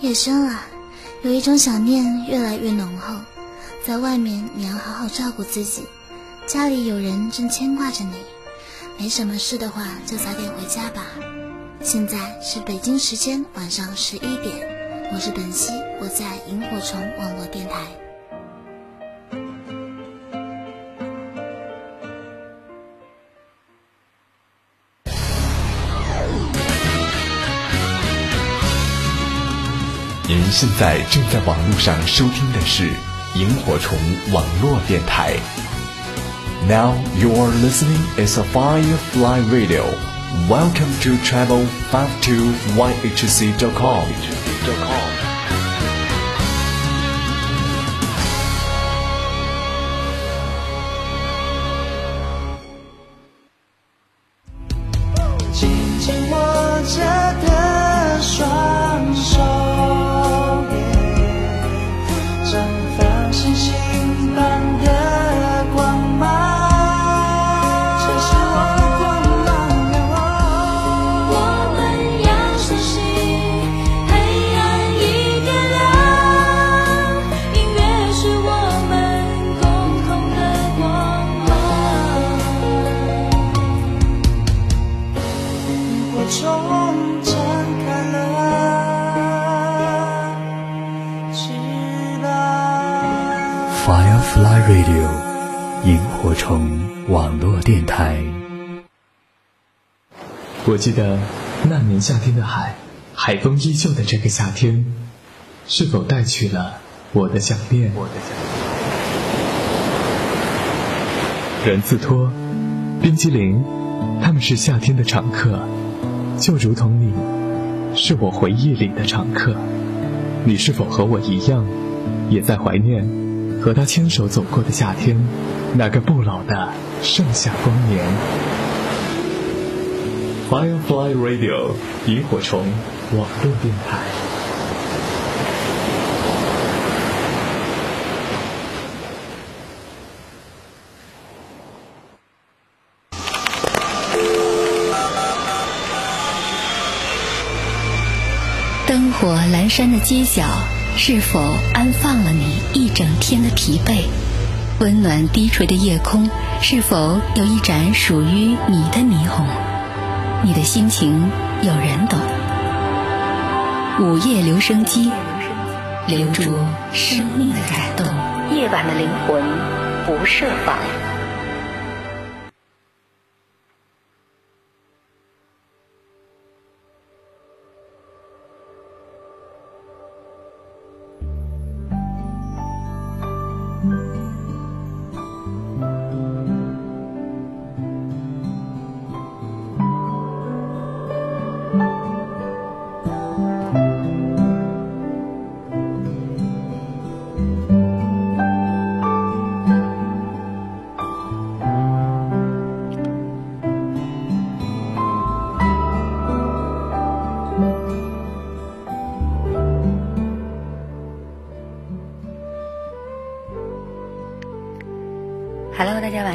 夜深了，有一种想念越来越浓厚。在外面你要好好照顾自己，家里有人正牵挂着你。没什么事的话就早点回家吧。现在是北京时间晚上十一点，我是本兮，我在萤火虫网络电台。您现在正在网络上收听的是萤火虫网络电台。Now you are listening is a Firefly Radio. Welcome to travel 52yhc.com. 网 天的海，海风依旧的这个夏天，是否带去了我的想念？人字拖、冰激凌，他们是夏天的常客，就如同你，是我回忆里的常客。你是否和我一样，也在怀念？和他牵手走过的夏天，那个不老的盛夏光年。Firefly Radio，萤火虫网络电台。灯火阑珊的街角。是否安放了你一整天的疲惫？温暖低垂的夜空，是否有一盏属于你的霓虹？你的心情有人懂。午夜留声机，留住生命的感动。夜晚的灵魂不设防。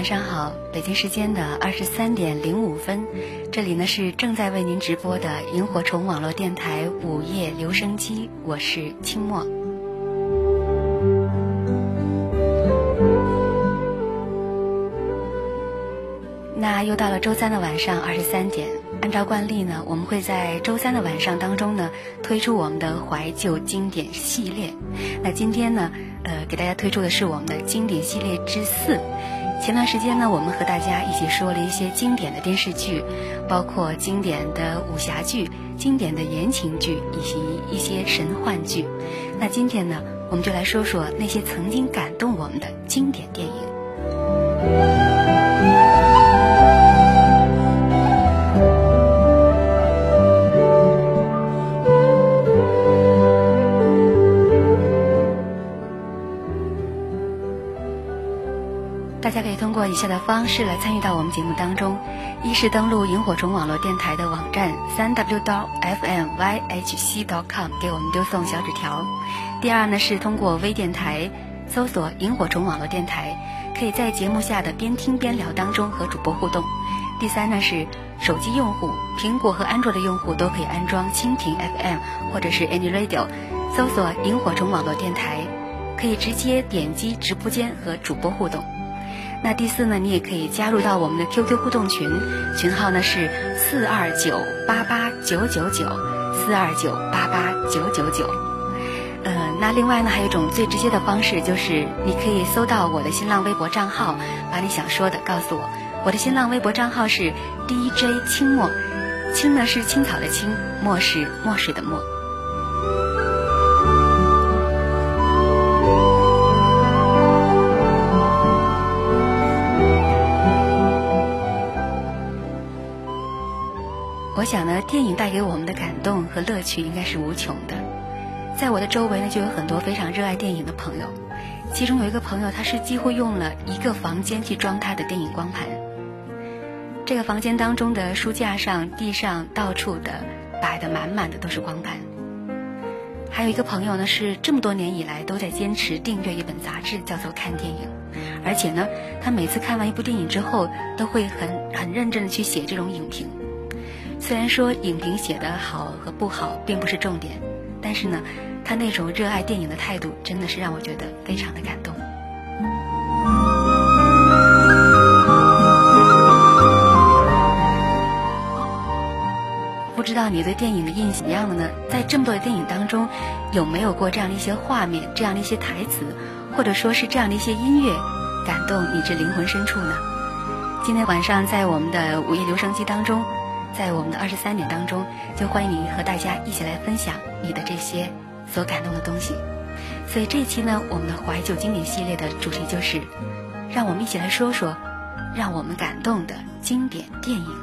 晚上好，北京时间的二十三点零五分，这里呢是正在为您直播的萤火虫网络电台午夜留声机，我是清末。那又到了周三的晚上二十三点，按照惯例呢，我们会在周三的晚上当中呢推出我们的怀旧经典系列。那今天呢，呃，给大家推出的是我们的经典系列之四。前段时间呢，我们和大家一起说了一些经典的电视剧，包括经典的武侠剧、经典的言情剧以及一些神幻剧。那今天呢，我们就来说说那些曾经感动我们的经典电影。大家可以通过以下的方式来参与到我们节目当中：一是登录萤火虫网络电台的网站三 w 刀 f m y h c dot com 给我们丢送小纸条；第二呢是通过微电台搜索萤火虫网络电台，可以在节目下的边听边聊当中和主播互动；第三呢是手机用户，苹果和安卓的用户都可以安装蜻蜓 FM 或者是 Any Radio，搜索萤火虫网络电台，可以直接点击直播间和主播互动。那第四呢，你也可以加入到我们的 QQ 互动群，群号呢是四二九八八九九九四二九八八九九九。呃，那另外呢，还有一种最直接的方式，就是你可以搜到我的新浪微博账号，把你想说的告诉我。我的新浪微博账号是 DJ 清墨，青呢是青草的青，墨是墨水的墨。我想呢，电影带给我们的感动和乐趣应该是无穷的。在我的周围呢，就有很多非常热爱电影的朋友，其中有一个朋友，他是几乎用了一个房间去装他的电影光盘。这个房间当中的书架上、地上到处的摆的满满的都是光盘。还有一个朋友呢，是这么多年以来都在坚持订阅一本杂志，叫做《看电影》，而且呢，他每次看完一部电影之后，都会很很认真的去写这种影评。虽然说影评写的好和不好并不是重点，但是呢，他那种热爱电影的态度真的是让我觉得非常的感动。不知道你对电影的印象怎么样的呢？在这么多的电影当中，有没有过这样的一些画面、这样的一些台词，或者说是这样的一些音乐，感动你至灵魂深处呢？今天晚上在我们的午夜留声机当中。在我们的二十三点当中，就欢迎你和大家一起来分享你的这些所感动的东西。所以这一期呢，我们的怀旧经典系列的主题就是，让我们一起来说说让我们感动的经典电影。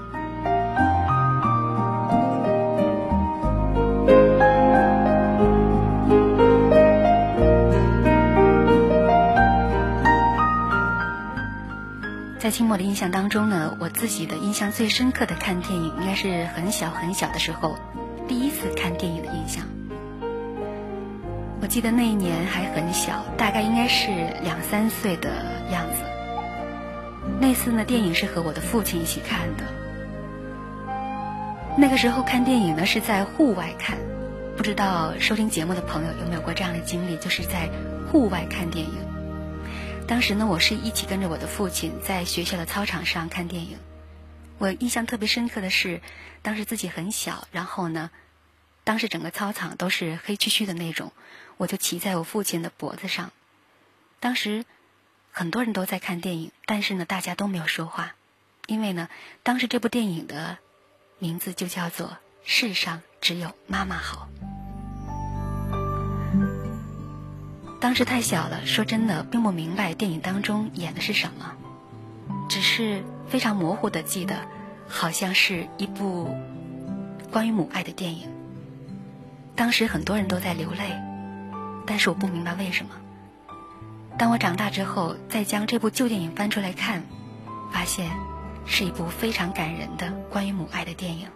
在清末的印象当中呢，我自己的印象最深刻的看电影，应该是很小很小的时候，第一次看电影的印象。我记得那一年还很小，大概应该是两三岁的样子。那次呢，电影是和我的父亲一起看的。那个时候看电影呢是在户外看，不知道收听节目的朋友有没有过这样的经历，就是在户外看电影。当时呢，我是一起跟着我的父亲在学校的操场上看电影。我印象特别深刻的是，当时自己很小，然后呢，当时整个操场都是黑黢黢的那种，我就骑在我父亲的脖子上。当时很多人都在看电影，但是呢，大家都没有说话，因为呢，当时这部电影的名字就叫做《世上只有妈妈好》。当时太小了，说真的，并不明白电影当中演的是什么，只是非常模糊的记得，好像是一部关于母爱的电影。当时很多人都在流泪，但是我不明白为什么。当我长大之后，再将这部旧电影翻出来看，发现是一部非常感人的关于母爱的电影。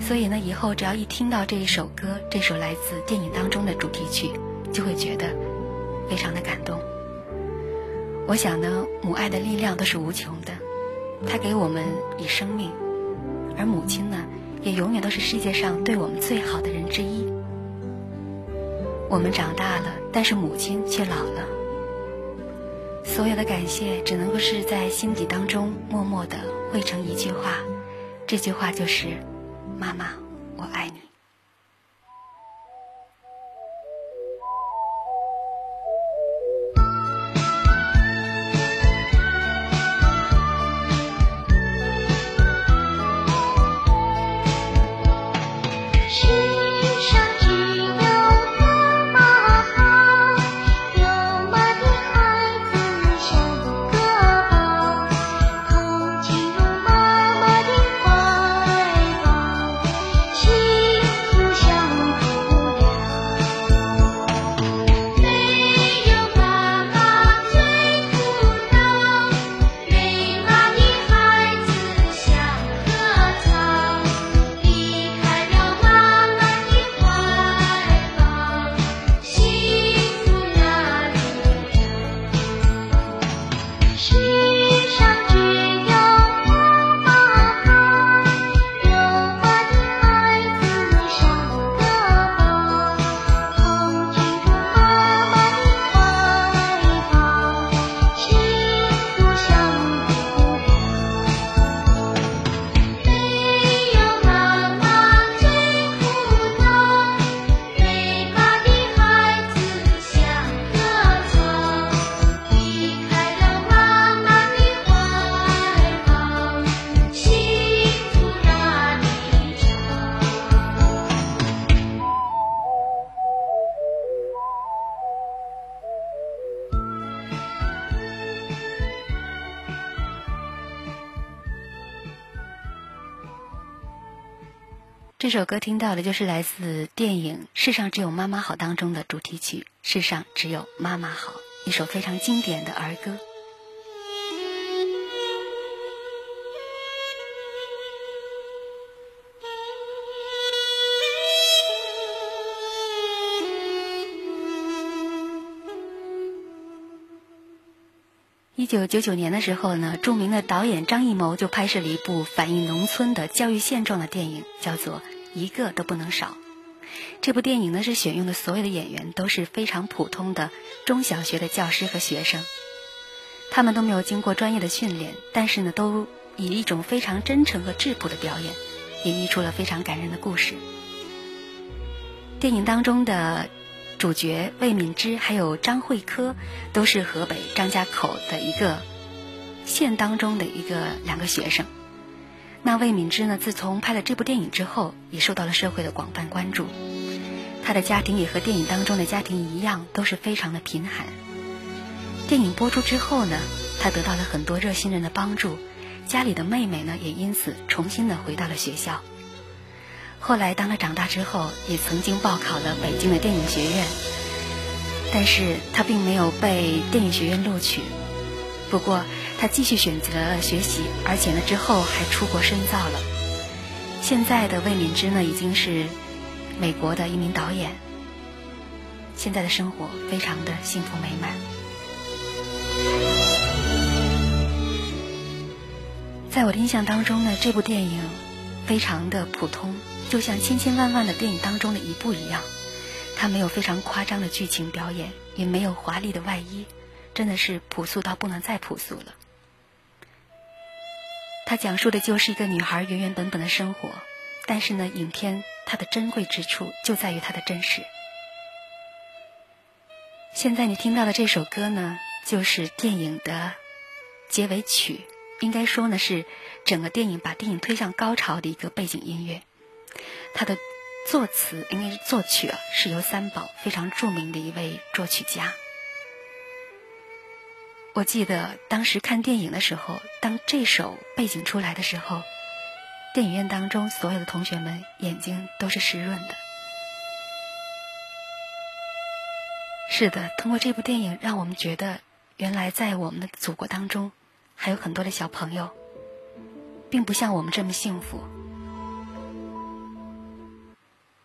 所以呢，以后只要一听到这一首歌，这首来自电影当中的主题曲。就会觉得非常的感动。我想呢，母爱的力量都是无穷的，它给我们以生命，而母亲呢，也永远都是世界上对我们最好的人之一。我们长大了，但是母亲却老了。所有的感谢只能够是在心底当中默默的汇成一句话，这句话就是：妈妈，我爱你。这首歌听到的就是来自电影《世上只有妈妈好》当中的主题曲《世上只有妈妈好》，一首非常经典的儿歌。一九九九年的时候呢，著名的导演张艺谋就拍摄了一部反映农村的教育现状的电影，叫做《一个都不能少》。这部电影呢是选用的所有的演员都是非常普通的中小学的教师和学生，他们都没有经过专业的训练，但是呢都以一种非常真诚和质朴的表演，演绎出了非常感人的故事。电影当中的。主角魏敏芝还有张慧科，都是河北张家口的一个县当中的一个两个学生。那魏敏芝呢，自从拍了这部电影之后，也受到了社会的广泛关注。她的家庭也和电影当中的家庭一样，都是非常的贫寒。电影播出之后呢，她得到了很多热心人的帮助，家里的妹妹呢，也因此重新的回到了学校。后来，当他长大之后，也曾经报考了北京的电影学院，但是他并没有被电影学院录取。不过，他继续选择了学习，而且呢，之后还出国深造了。现在的魏敏芝呢，已经是美国的一名导演。现在的生活非常的幸福美满。在我的印象当中呢，这部电影非常的普通。就像千千万万的电影当中的一部一样，它没有非常夸张的剧情表演，也没有华丽的外衣，真的是朴素到不能再朴素了。它讲述的就是一个女孩原原本本的生活，但是呢，影片它的珍贵之处就在于它的真实。现在你听到的这首歌呢，就是电影的结尾曲，应该说呢是整个电影把电影推向高潮的一个背景音乐。它的作词应该是作曲啊，是由三宝非常著名的一位作曲家。我记得当时看电影的时候，当这首背景出来的时候，电影院当中所有的同学们眼睛都是湿润的。是的，通过这部电影，让我们觉得原来在我们的祖国当中，还有很多的小朋友，并不像我们这么幸福。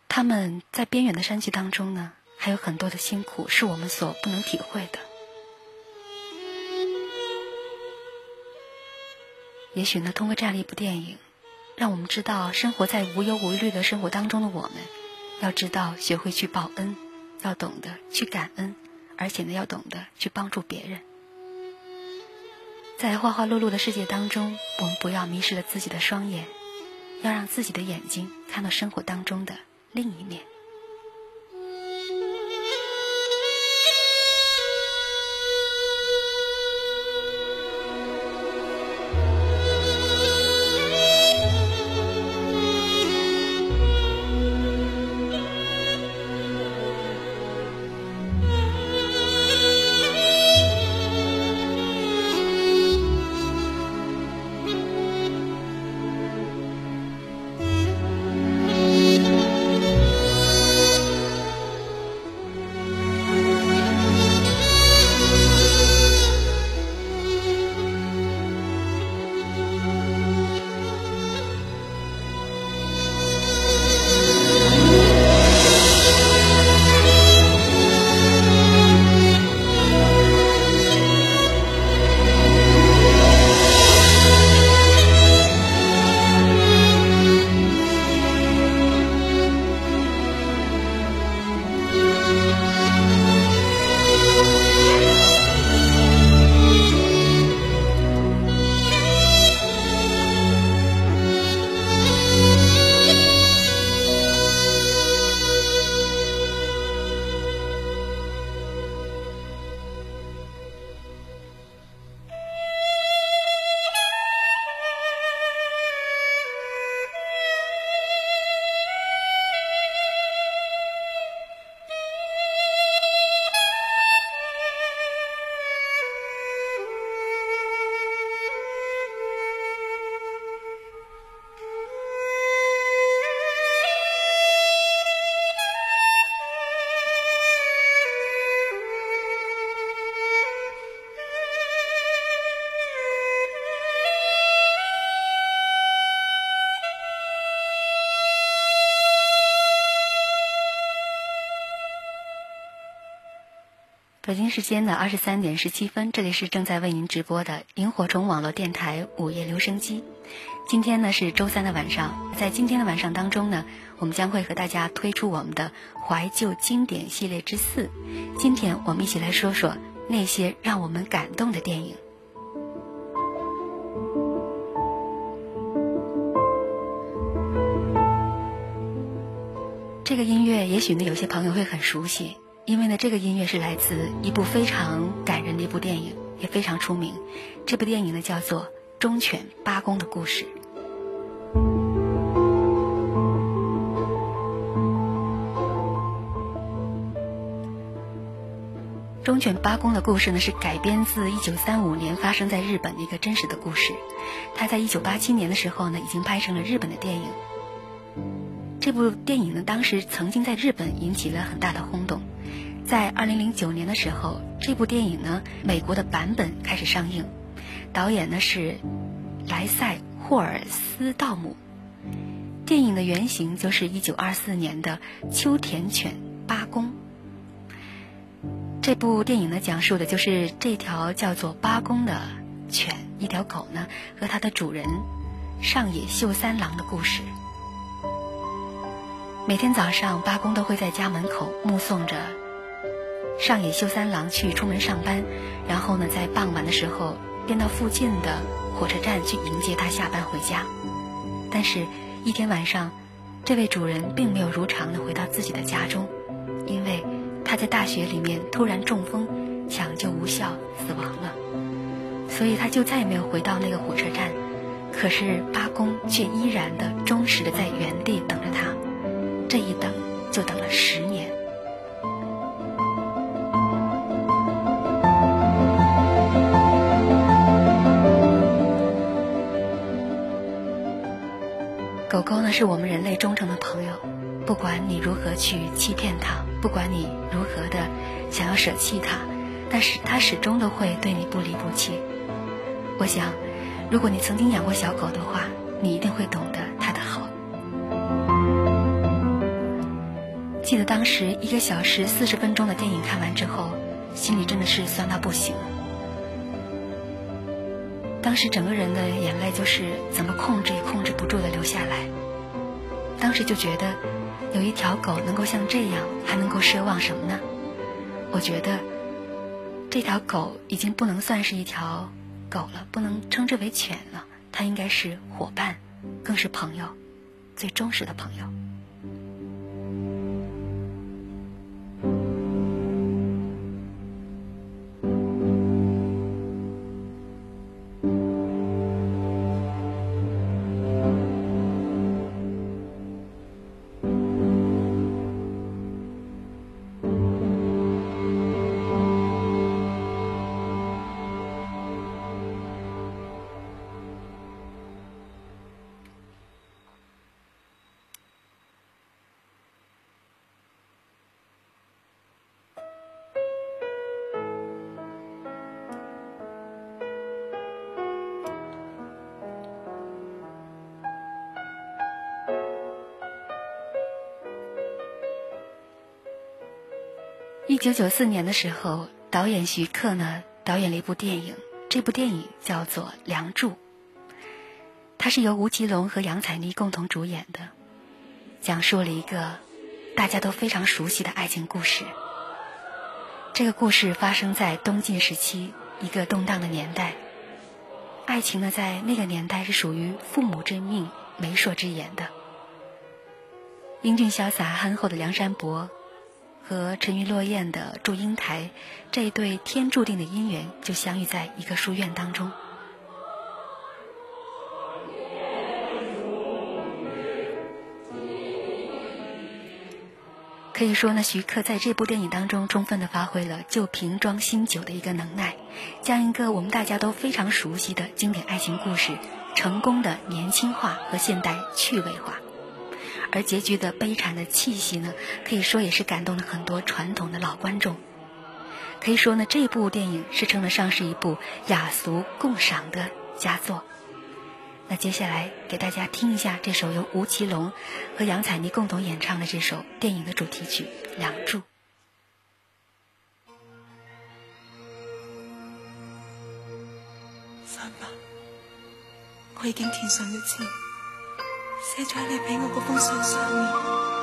他们在边远的山区当中呢，还有很多的辛苦是我们所不能体会的。也许呢，通过这样一部电影，让我们知道生活在无忧无虑的生活当中的我们，要知道学会去报恩，要懂得去感恩，而且呢，要懂得去帮助别人。在花花碌碌的世界当中，我们不要迷失了自己的双眼，要让自己的眼睛看到生活当中的。另一面。北京时间的二十三点十七分，这里是正在为您直播的萤火虫网络电台午夜留声机。今天呢是周三的晚上，在今天的晚上当中呢，我们将会和大家推出我们的怀旧经典系列之四。今天我们一起来说说那些让我们感动的电影。这个音乐也许呢有些朋友会很熟悉。因为呢，这个音乐是来自一部非常感人的一部电影，也非常出名。这部电影呢叫做《忠犬八公的故事》。《忠犬八公的故事》呢是改编自1935年发生在日本的一个真实的故事。它在1987年的时候呢，已经拍成了日本的电影。这部电影呢，当时曾经在日本引起了很大的轰动。在二零零九年的时候，这部电影呢，美国的版本开始上映，导演呢是莱塞霍尔斯道姆，电影的原型就是一九二四年的秋田犬八公。这部电影呢，讲述的就是这条叫做八公的犬，一条狗呢和它的主人上野秀三郎的故事。每天早上，八公都会在家门口目送着。上野秀三郎去出门上班，然后呢，在傍晚的时候便到附近的火车站去迎接他下班回家。但是，一天晚上，这位主人并没有如常的回到自己的家中，因为他在大雪里面突然中风，抢救无效死亡了。所以他就再也没有回到那个火车站。可是八公却依然的忠实的在原地等着他，这一等就等了十是我们人类忠诚的朋友，不管你如何去欺骗它，不管你如何的想要舍弃它，但是它始终都会对你不离不弃。我想，如果你曾经养过小狗的话，你一定会懂得它的好。记得当时一个小时四十分钟的电影看完之后，心里真的是酸到不行。当时整个人的眼泪就是怎么控制也控制不住的流下来。当时就觉得，有一条狗能够像这样，还能够奢望什么呢？我觉得，这条狗已经不能算是一条狗了，不能称之为犬了，它应该是伙伴，更是朋友，最忠实的朋友。一九九四年的时候，导演徐克呢导演了一部电影，这部电影叫做《梁祝》。它是由吴奇隆和杨采妮共同主演的，讲述了一个大家都非常熟悉的爱情故事。这个故事发生在东晋时期一个动荡的年代，爱情呢在那个年代是属于父母之命、媒妁之言的。英俊潇洒、憨厚的梁山伯。和沉鱼落雁的祝英台这一对天注定的姻缘，就相遇在一个书院当中。可以说呢，徐克在这部电影当中充分的发挥了旧瓶装新酒的一个能耐，将一个我们大家都非常熟悉的经典爱情故事，成功的年轻化和现代趣味化。而结局的悲惨的气息呢可以说也是感动了很多传统的老观众。可以说呢这部电影是称得上是一部雅俗共赏的佳作。那接下来给大家听一下这首由吴奇隆和杨采妮共同演唱的这首电影的主题曲梁祝三八我已经听上一次写在你俾我嗰封信上面。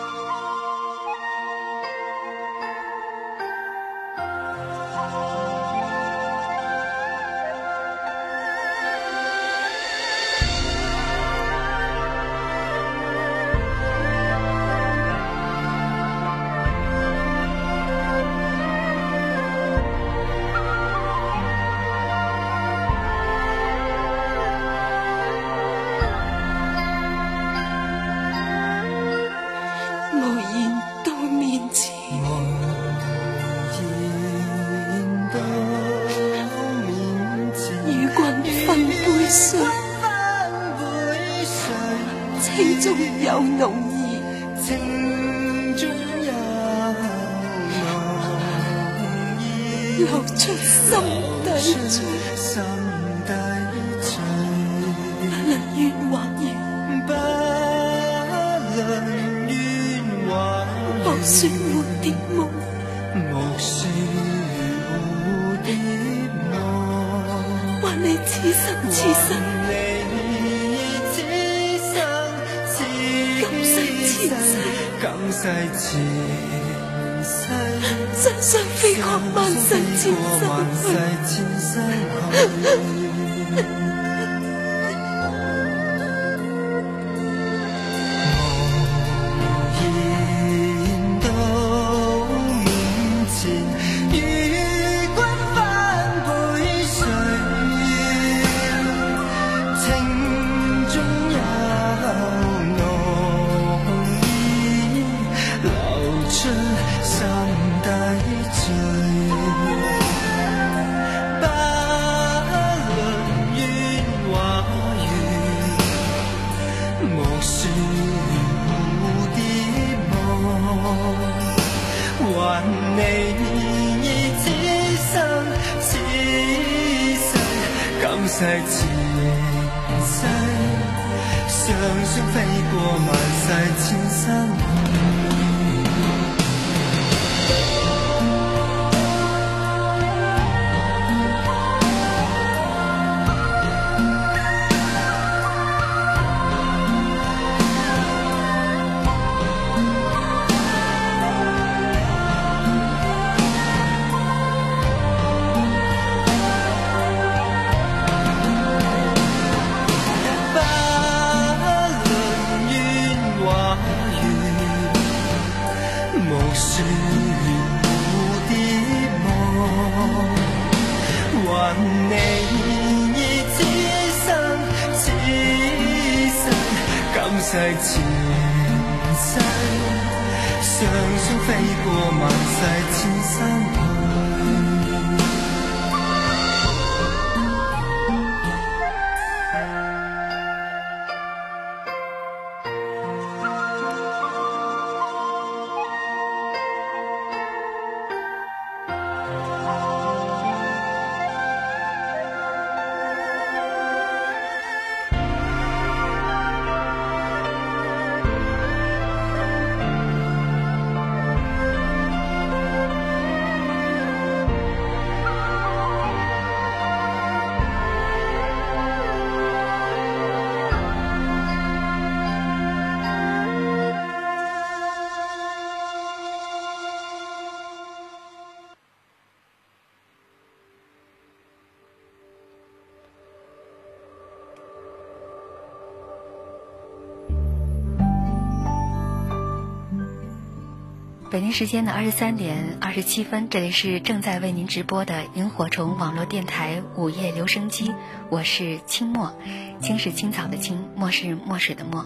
北京时间的二十三点二十七分，这里是正在为您直播的萤火虫网络电台午夜留声机，我是清墨，青是青草的青，墨是墨水的墨。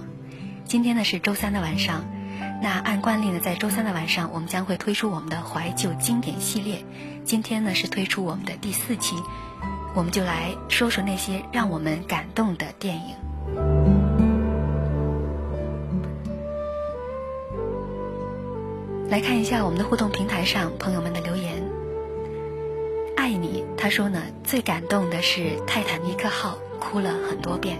今天呢是周三的晚上，那按惯例呢，在周三的晚上，我们将会推出我们的怀旧经典系列。今天呢是推出我们的第四期，我们就来说说那些让我们感动的电影。来看一下我们的互动平台上朋友们的留言。爱你，他说呢，最感动的是《泰坦尼克号》，哭了很多遍。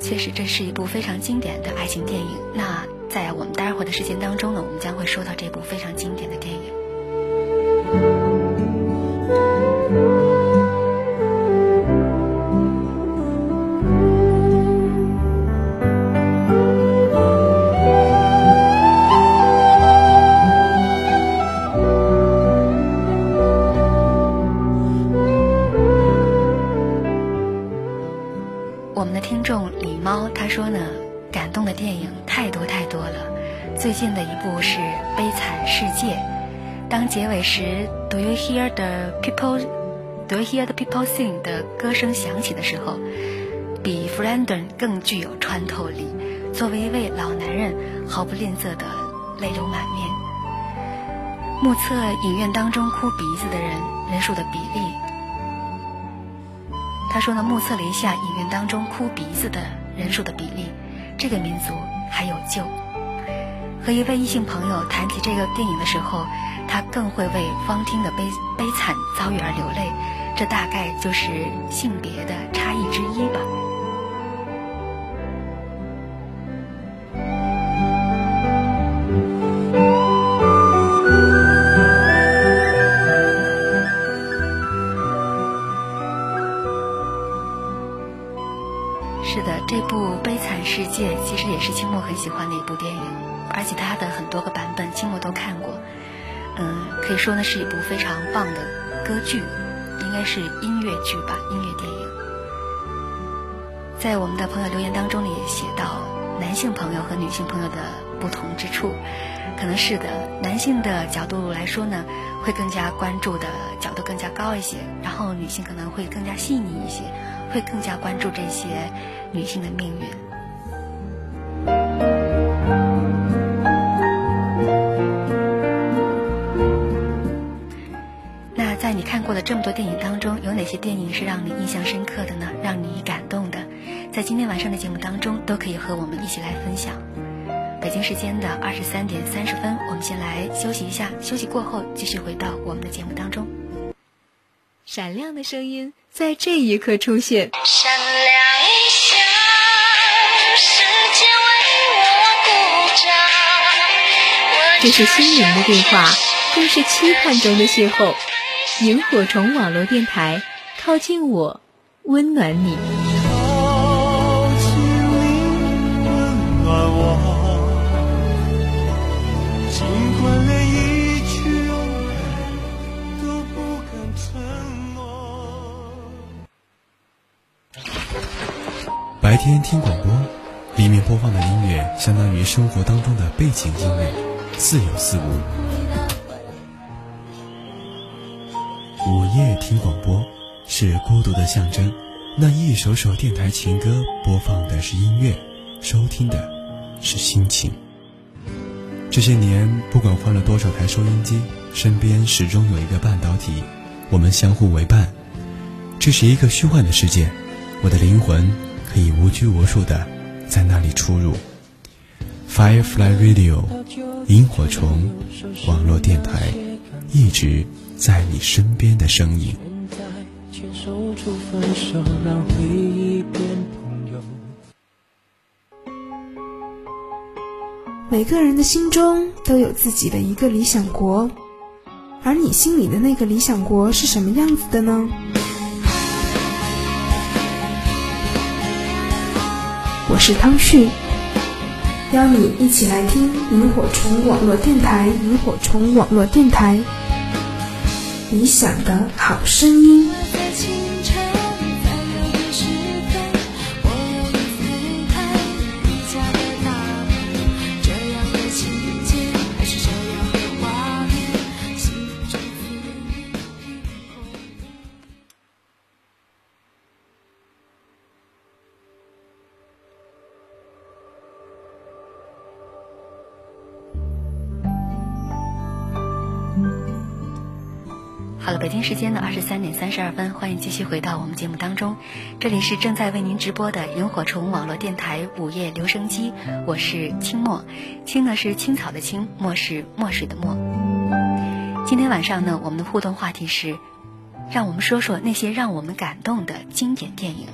确实，这是一部非常经典的爱情电影。那在我们待会儿的时间当中呢，我们将会说到这部非常经典的电影。故事《悲惨世界》，当结尾时，Do you hear the people？Do you hear the people sing？的歌声响起的时候，比弗兰顿更具有穿透力。作为一位老男人，毫不吝啬的泪流满面。目测影院当中哭鼻子的人人数的比例。他说呢，目测了一下影院当中哭鼻子的人数的比例，这个民族还有救。和一位异性朋友谈起这个电影的时候，他更会为方汀的悲悲惨遭遇而流泪，这大概就是性别的差异之一吧。是的，这部《悲惨世界》其实也是清末很喜欢的一部电影，说呢是一部非常棒的歌剧，应该是音乐剧吧，音乐电影。在我们的朋友留言当中呢，也写到男性朋友和女性朋友的不同之处，可能是的，男性的角度来说呢，会更加关注的角度更加高一些，然后女性可能会更加细腻一些。会更加关注这些女性的命运。电影是让你印象深刻的呢？让你感动的，在今天晚上的节目当中，都可以和我们一起来分享。北京时间的二十三点三十分，我们先来休息一下，休息过后继续回到我们的节目当中。闪亮的声音在这一刻出现。闪亮一下，世界为我鼓掌。这是心灵的对话，更是期盼中的邂逅。萤火虫网络电台，靠近我，温暖你。靠近你，温暖我，尽管连一句永远都不敢承诺。白天听广播，里面播放的音乐相当于生活当中的背景音乐，似有似无。午夜听广播是孤独的象征，那一首首电台情歌播放的是音乐，收听的是心情。这些年，不管换了多少台收音机，身边始终有一个半导体，我们相互为伴。这是一个虚幻的世界，我的灵魂可以无拘无束的在那里出入。Firefly Radio，萤火虫网络电台，一直在你身边的声音。现在牵手出分手，让回忆变朋友。每个人的心中都有自己的一个理想国，而你心里的那个理想国是什么样子的呢？我是汤旭，邀你一起来听萤火虫网络电台，萤火虫网络电台，理想的好声音。北京时间的二十三点三十二分，欢迎继续回到我们节目当中。这里是正在为您直播的萤火虫网络电台午夜留声机，我是清墨，青呢是青草的青，墨是墨水的墨。今天晚上呢，我们的互动话题是，让我们说说那些让我们感动的经典电影。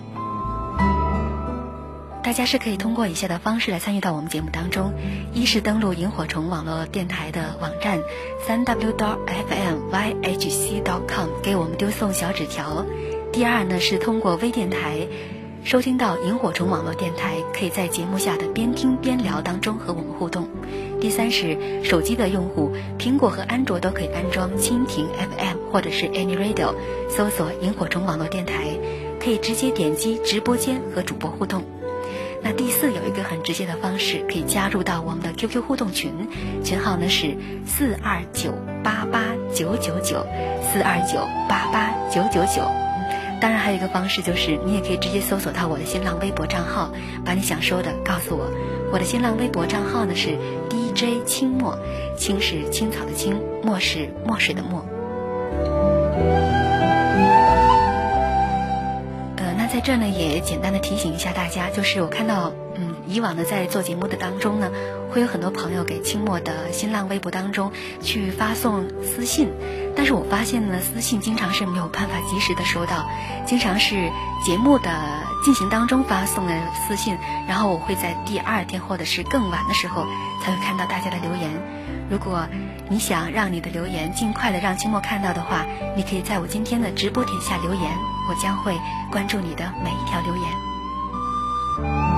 大家是可以通过以下的方式来参与到我们节目当中：一是登录萤火虫网络电台的网站三 w dot fm yhc dot com 给我们丢送小纸条；第二呢是通过微电台收听到萤火虫网络电台，可以在节目下的边听边聊当中和我们互动；第三是手机的用户，苹果和安卓都可以安装蜻蜓 FM 或者是 Any Radio，搜索萤火虫网络电台，可以直接点击直播间和主播互动。那第四有一个很直接的方式，可以加入到我们的 QQ 互动群，群号呢是四二九八八九九九四二九八八九九九。当然还有一个方式就是，你也可以直接搜索到我的新浪微博账号，把你想说的告诉我。我的新浪微博账号呢是 DJ 清墨，青是青草的青，墨是墨水的墨。在这呢，也简单的提醒一下大家，就是我看到，嗯，以往的在做节目的当中呢，会有很多朋友给清末的新浪微博当中去发送私信，但是我发现呢，私信经常是没有办法及时的收到，经常是节目的进行当中发送的私信，然后我会在第二天或者是更晚的时候才会看到大家的留言。如果你想让你的留言尽快的让清末看到的话，你可以在我今天的直播底下留言，我将会关注你的每一条留言。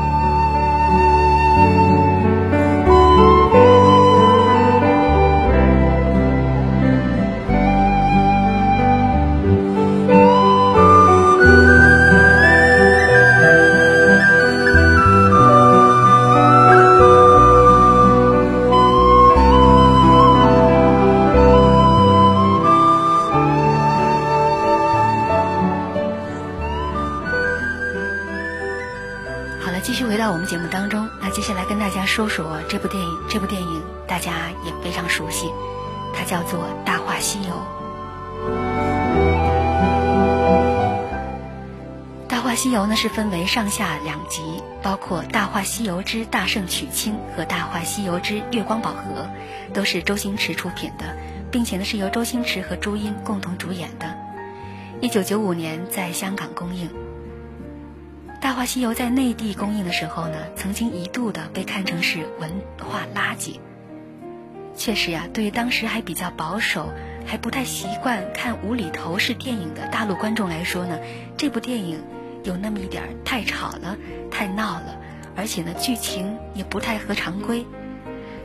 说说这部电影。这部电影大家也非常熟悉，它叫做《大话西游》。《大话西游》呢是分为上下两集，包括《大话西游之大圣娶亲》和《大话西游之月光宝盒》，都是周星驰出品的，并且呢是由周星驰和朱茵共同主演的。一九九五年在香港公映。《大话西游》在内地公映的时候呢，曾经一度的被看成是文化垃圾。确实呀，对于当时还比较保守、还不太习惯看无厘头式电影的大陆观众来说呢，这部电影有那么一点太吵了、太闹了，而且呢，剧情也不太合常规。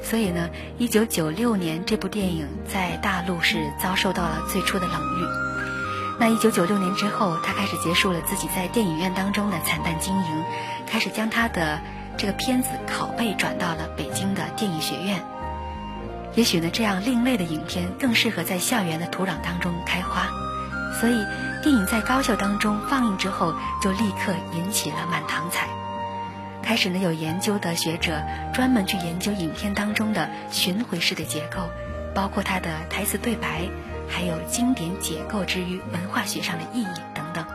所以呢，一九九六年这部电影在大陆是遭受到了最初的冷遇。那一九九六年之后，他开始结束了自己在电影院当中的惨淡经营，开始将他的这个片子拷贝转到了北京的电影学院。也许呢，这样另类的影片更适合在校园的土壤当中开花，所以电影在高校当中放映之后，就立刻引起了满堂彩。开始呢，有研究的学者专门去研究影片当中的巡回式的结构，包括它的台词对白。还有经典解构之于文化学上的意义等等。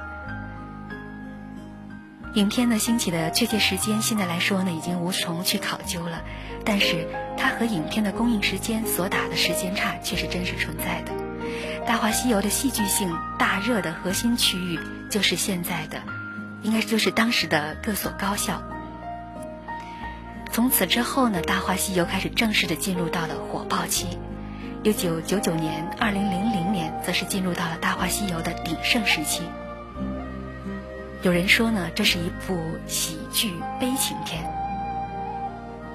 影片呢兴起的确切时间，现在来说呢已经无从去考究了，但是它和影片的公映时间所打的时间差却是真实存在的。《大话西游》的戏剧性大热的核心区域就是现在的，应该就是当时的各所高校。从此之后呢，《大话西游》开始正式的进入到了火爆期。一九九九年、二零零零年，则是进入到了《大话西游》的鼎盛时期。有人说呢，这是一部喜剧悲情片。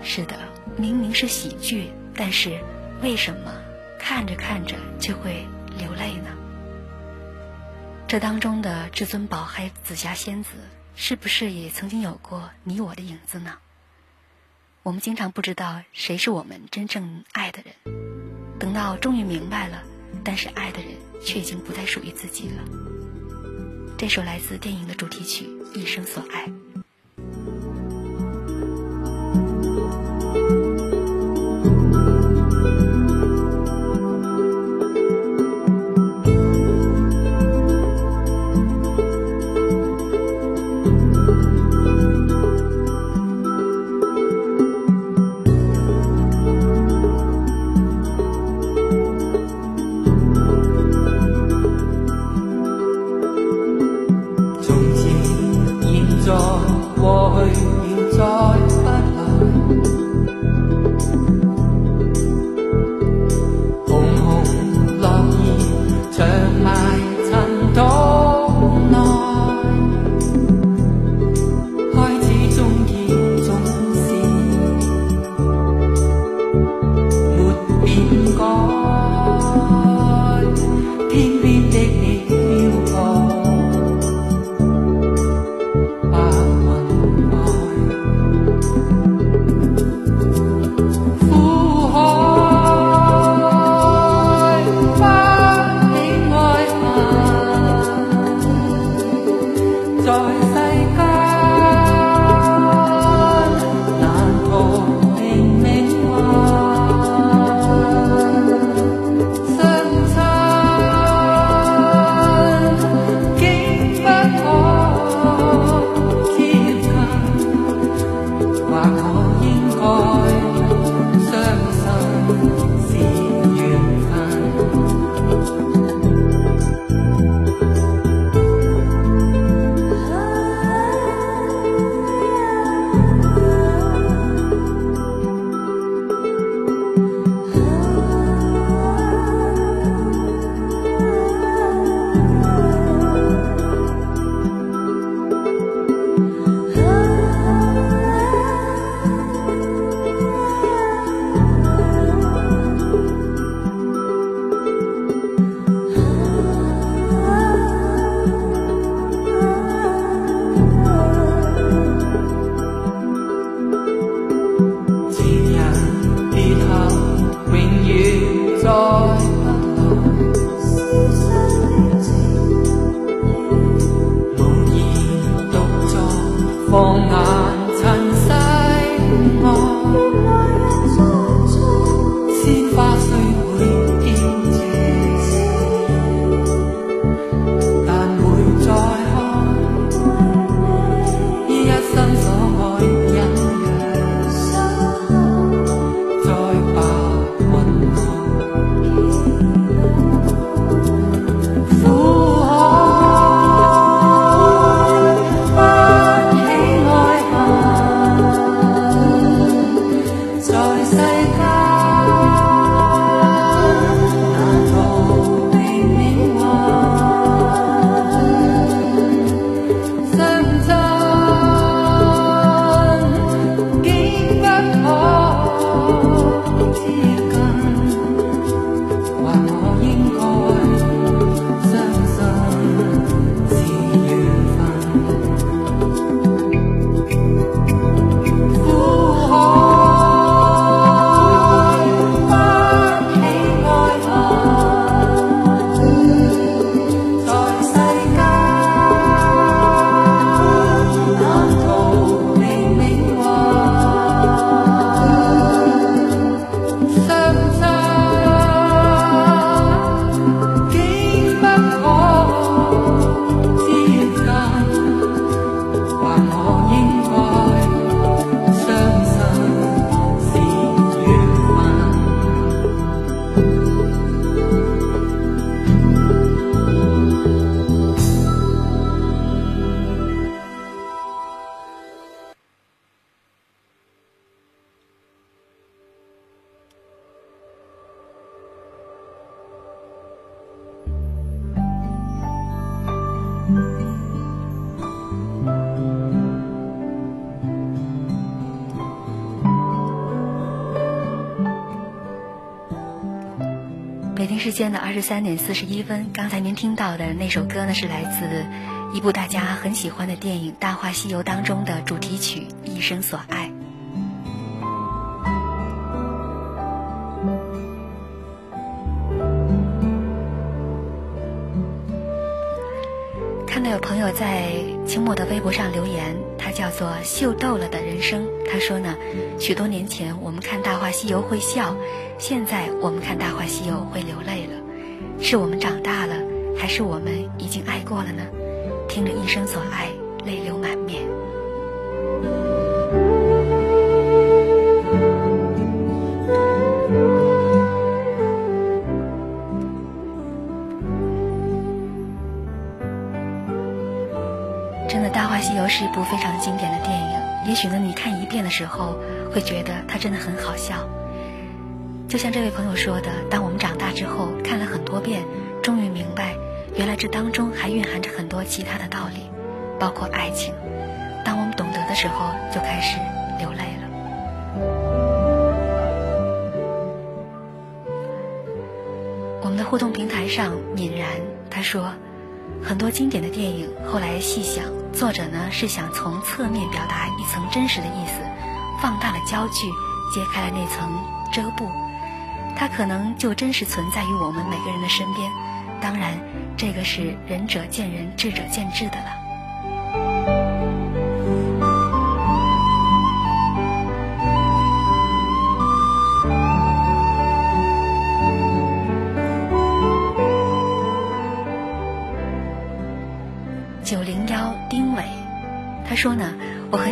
是的，明明是喜剧，但是为什么看着看着就会流泪呢？这当中的至尊宝还有紫霞仙子，是不是也曾经有过你我的影子呢？我们经常不知道谁是我们真正爱的人。等到终于明白了，但是爱的人却已经不再属于自己了。这首来自电影的主题曲《一生所爱》。间的二十三点四十一分，刚才您听到的那首歌呢，是来自一部大家很喜欢的电影《大话西游》当中的主题曲《一生所爱》。看到有朋友在清末的微博上留言，叫做“秀逗了的人生”。他说呢，许多年前我们看《大话西游》会笑，现在我们看《大话西游》会流泪了。是我们长大了，还是我们已经爱过了呢？听着《一生所爱》，泪流满面。是一部非常经典的电影。也许呢，你看一遍的时候，会觉得它真的很好笑。就像这位朋友说的，当我们长大之后，看了很多遍，终于明白，原来这当中还蕴含着很多其他的道理，包括爱情。当我们懂得的时候，就开始流泪了。我们的互动平台上，敏然他说。很多经典的电影，后来细想，作者呢是想从侧面表达一层真实的意思，放大了焦距，揭开了那层遮布，它可能就真实存在于我们每个人的身边。当然，这个是仁者见仁，智者见智的了。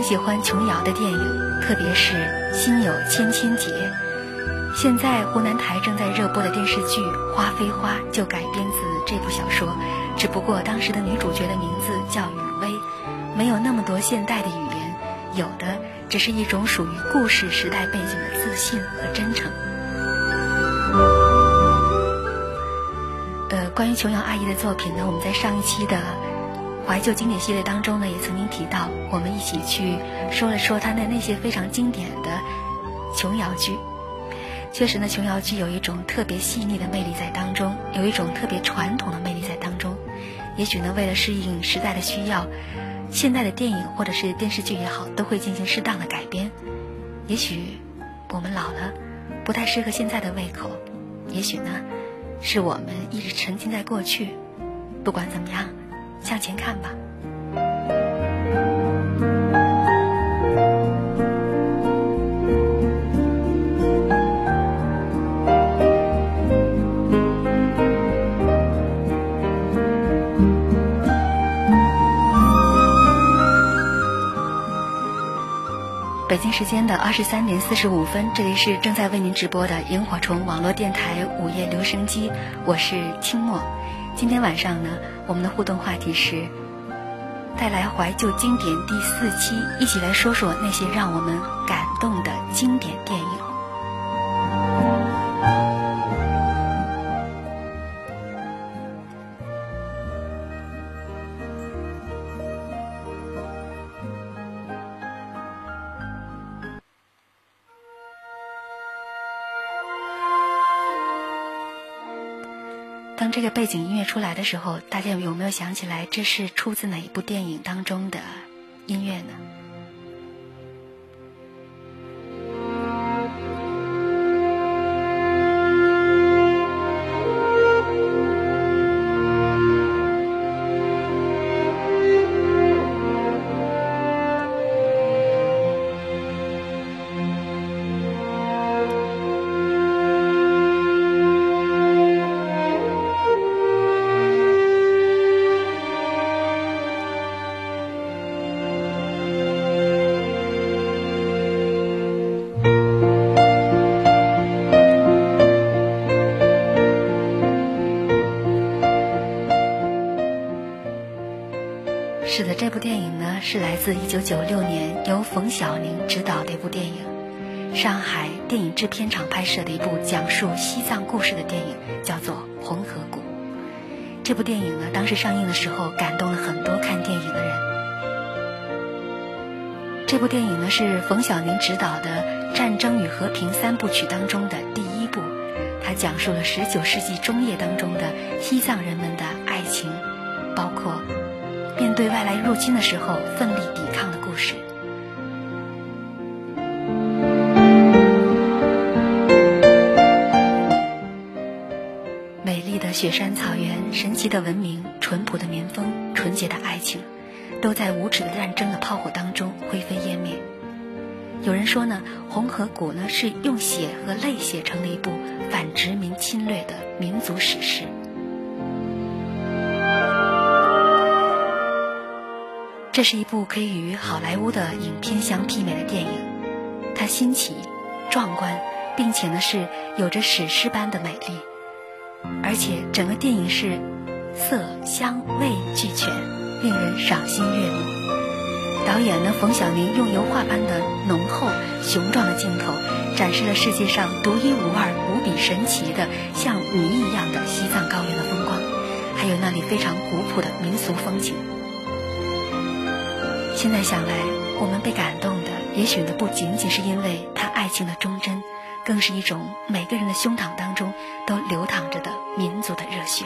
喜欢琼瑶的电影，特别是《心有千千结》。现在湖南台正在热播的电视剧《花非花》就改编自这部小说，只不过当时的女主角的名字叫雨薇，没有那么多现代的语言，有的只是一种属于故事时代背景的自信和真诚。呃，关于琼瑶阿姨的作品呢，我们在上一期的。怀旧经典系列当中呢，也曾经提到，我们一起去说了说他的那些非常经典的琼瑶剧。确实呢，琼瑶剧有一种特别细腻的魅力在当中，有一种特别传统的魅力在当中。也许呢，为了适应时代的需要，现代的电影或者是电视剧也好，都会进行适当的改编。也许我们老了，不太适合现在的胃口。也许呢，是我们一直沉浸在过去。不管怎么样。向前看吧。北京时间的二十三点四十五分，这里是正在为您直播的萤火虫网络电台午夜留声机，我是清末。今天晚上呢，我们的互动话题是带来怀旧经典第四期，一起来说说那些让我们感动的经典电影。这个背景音乐出来的时候，大家有没有想起来这是出自哪一部电影当中的音乐呢？是来自1996年由冯小宁执导的一部电影，上海电影制片厂拍摄的一部讲述西藏故事的电影，叫做《红河谷》。这部电影呢，当时上映的时候感动了很多看电影的人。这部电影呢是冯小宁执导的《战争与和平》三部曲当中的第一部，它讲述了19世纪中叶当中的西藏人们的，对外来入侵的时候，奋力抵抗的故事。美丽的雪山草原，神奇的文明，淳朴的民风，纯洁的爱情，都在无耻的战争的炮火当中灰飞烟灭。有人说呢，《红河谷》呢是用血和泪写成了一部反殖民侵略的民族史诗。这是一部可以与好莱坞的影片相媲美的电影，它新奇、壮观，并且呢是有着史诗般的美丽，而且整个电影是色香味俱全，令人赏心悦目。导演呢冯小宁用油画般的浓厚、雄壮的镜头，展示了世界上独一无二、无比神奇的像谜一样的西藏高原的风光，还有那里非常古朴的民俗风情。现在想来，我们被感动的，也许呢不仅仅是因为他爱情的忠贞，更是一种每个人的胸膛当中都流淌着的民族的热血。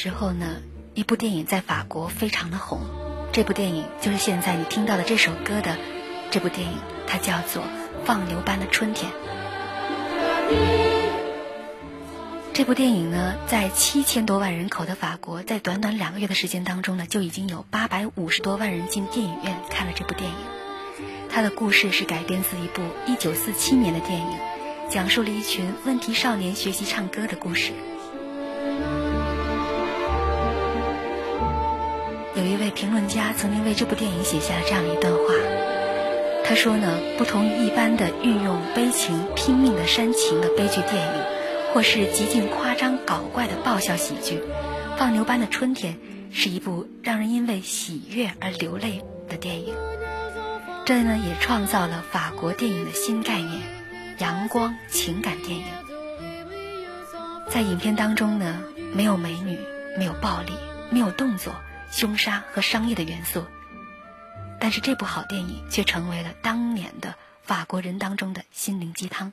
时候呢，一部电影在法国非常的红，这部电影就是现在你听到的这首歌的这部电影，它叫做《放牛班的春天》。这部电影呢，在七千多万人口的法国，在短短两个月的时间当中呢，就已经有八百五十多万人进电影院看了这部电影。它的故事是改编自一部一九四七年的电影，讲述了一群问题少年学习唱歌的故事。有一位评论家曾经为这部电影写下了这样一段话，他说呢，不同于一般的运用悲情、拼命的煽情的悲剧电影，或是极尽夸张搞怪的爆笑喜剧，《放牛班的春天》是一部让人因为喜悦而流泪的电影。这呢，也创造了法国电影的新概念——阳光情感电影。在影片当中呢，没有美女，没有暴力，没有动作。凶杀和商业的元素，但是这部好电影却成为了当年的法国人当中的心灵鸡汤。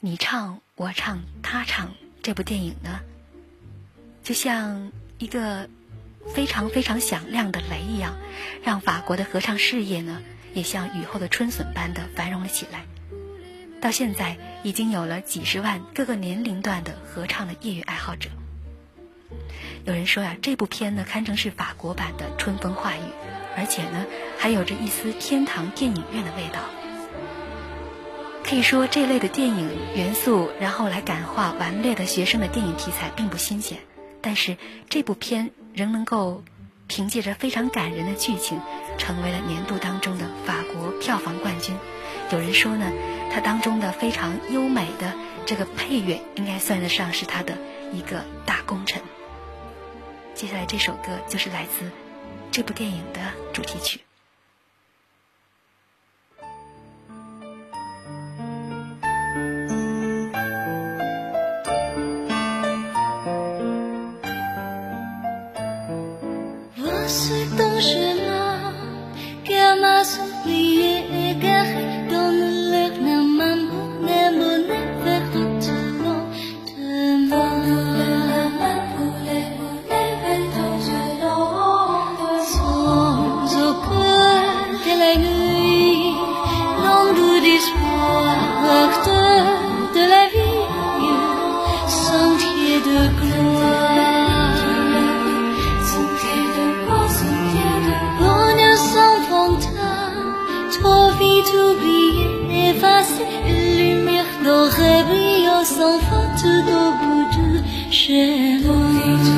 你唱我唱他唱，这部电影呢，就像一个非常非常响亮的雷一样，让法国的合唱事业呢，也像雨后的春笋般的繁荣了起来。到现在，已经有了几十万各个年龄段的合唱的业余爱好者。有人说呀，这部片呢堪称是法国版的《春风化雨》，而且呢还有着一丝天堂电影院的味道。可以说，这类的电影元素，然后来感化顽劣的学生的电影题材并不新鲜。但是这部片仍能够凭借着非常感人的剧情，成为了年度当中的法国票房冠军，有人说呢，它当中的非常优美的这个配乐，应该算得上是它的一个大功臣。接下来这首歌就是来自这部电影的主题曲。我送佛祖都不住，谁来？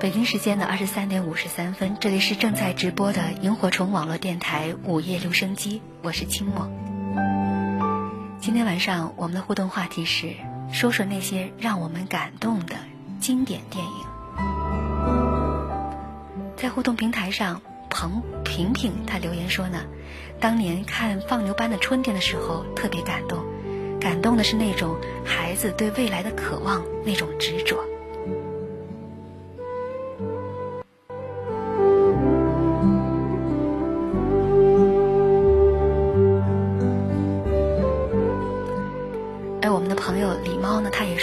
北京时间的二十三点五十三分，这里是正在直播的萤火虫网络电台午夜留声机，我是清末。今天晚上我们的互动话题是说说那些让我们感动的经典电影。在互动平台上，彭平平他留言说呢，当年看《放牛班的春天》的时候特别感动，感动的是那种孩子对未来的渴望，那种执着。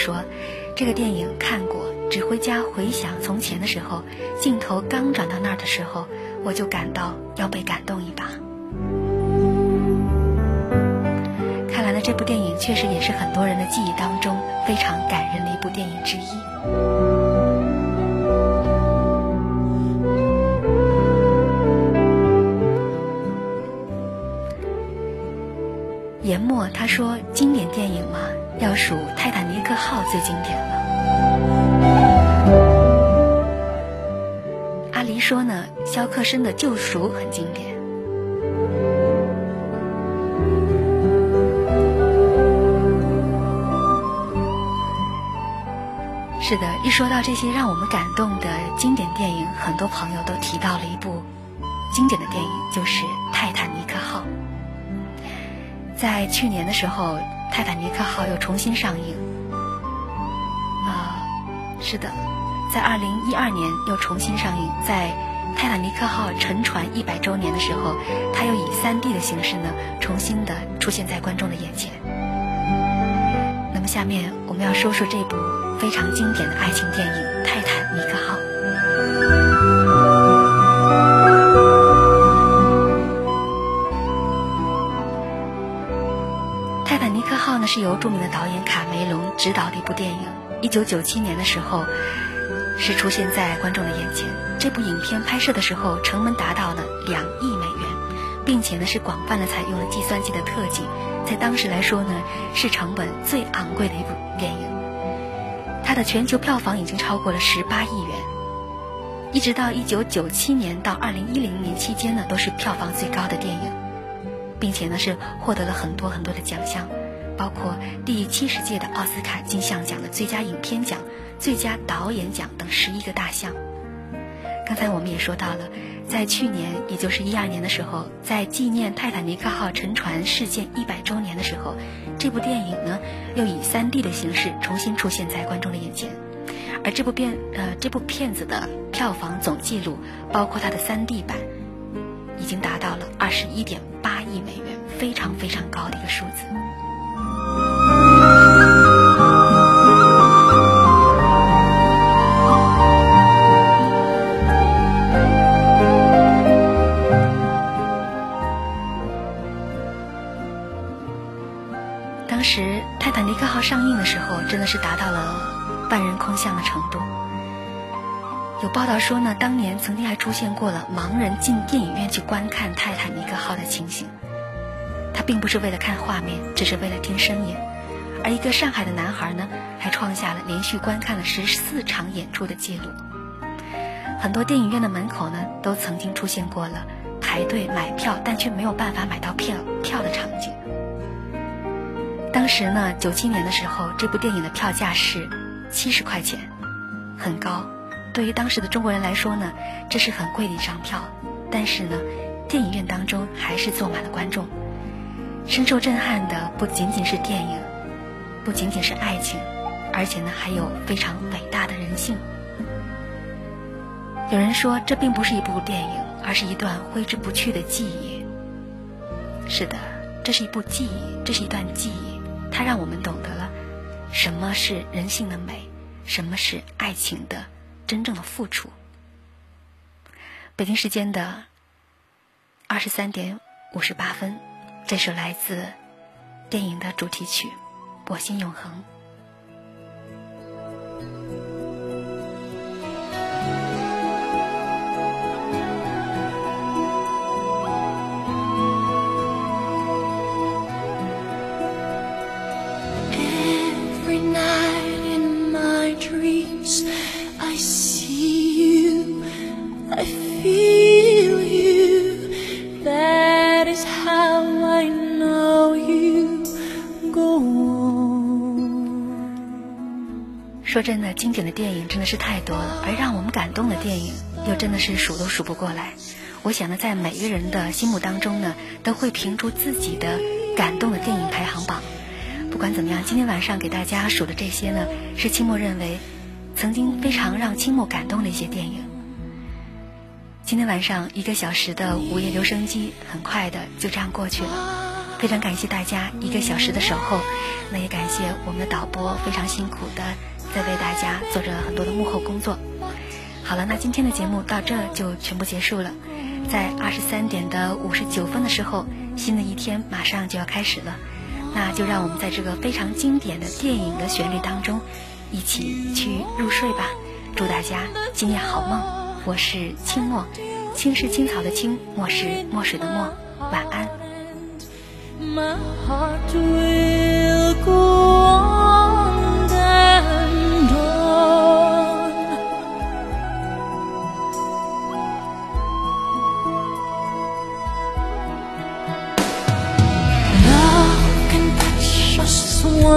说，这个电影看过，指挥家回想从前的时候，镜头刚转到那儿的时候，我就感到要被感动一把。看来呢，这部电影确实也是很多人的记忆当中非常感人的一部电影之一。研墨他说：“经典电影嘛，要数《泰坦尼克号》最经典了。”阿狸说呢，肖克申的救赎很经典。是的，一说到这些让我们感动的经典电影，很多朋友都提到了一部经典的电影，就是《泰坦尼克号》。在去年的时候，《泰坦尼克号》又重新上映。啊，是的，在二零一二年又重新上映，在泰坦尼克号沉船一百周年的时候，它又以 3D 的形式呢，重新的出现在观众的眼前。那么下面我们要说说这部非常经典的爱情电影《泰坦尼克号》。是由著名的导演卡梅隆执导的一部电影，一九九七年的时候是出现在观众的眼前。这部影片拍摄的时候成本达到了两亿美元，并且呢是广泛的采用了计算机的特技，在当时来说呢是成本最昂贵的一部电影。它的全球票房已经超过了十八亿元，一直到一九九七年到二零一零年期间呢都是票房最高的电影。并且呢是获得了很多很多的奖项，包括第七十届的奥斯卡金像奖的最佳影片奖、最佳导演奖等十一个大项。刚才我们也说到了，在去年，也就是一二年的时候，在纪念泰坦尼克号沉船事件一百周年的时候，这部电影呢又以三 D 的形式重新出现在观众的眼前。而这部片呃这部片子的票房总纪录，包括它的三 D 版。已经达到了二十一点八亿美元，非常非常高的一个数字。泰坦尼克号上映的时候，真的是达到了万人空巷的程度。有报道说呢，当年曾经还出现过了盲人进电影院去观看《泰坦尼克号》的情形。他并不是为了看画面，只是为了听声音。而一个上海的男孩呢，还创下了连续观看了十四场演出的记录。很多电影院的门口呢，都曾经出现过了排队买票，但却没有办法买到票票的场景。当时呢，九七年的时候，这部电影的票价是七十块钱，很高。对于当时的中国人来说呢，这是很贵的一张票，但是呢，电影院当中还是坐满了观众。深受震撼的不仅仅是电影，不仅仅是爱情，而且呢，还有非常伟大的人性。有人说，这并不是一部电影，而是一段挥之不去的记忆。是的，这是一部记忆，这是一段记忆，它让我们懂得了什么是人性的美，什么是爱情的。真正的付出。北京时间的二十三点五十八分，这首来自电影的主题曲《我心永恒》。说真的，经典的电影真的是太多了，而让我们感动的电影又真的是数都数不过来。我想呢，在每个人的心目当中呢，都会评出自己的感动的电影排行榜。不管怎么样，今天晚上给大家数的这些呢，是清末认为曾经非常让清末感动的一些电影。今天晚上一个小时的午夜留声机很快的就这样过去了，非常感谢大家一个小时的守候，那也感谢我们的导播非常辛苦的在为大家做着很多的幕后工作。好了，那今天的节目到这就全部结束了，在二十三点的五十九分的时候，新的一天马上就要开始了。那就让我们在这个非常经典的电影的旋律当中，一起去入睡吧。祝大家今夜好梦。我是清墨，青是青草的青，墨是墨水的墨。晚安。My heart will go on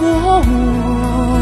和我。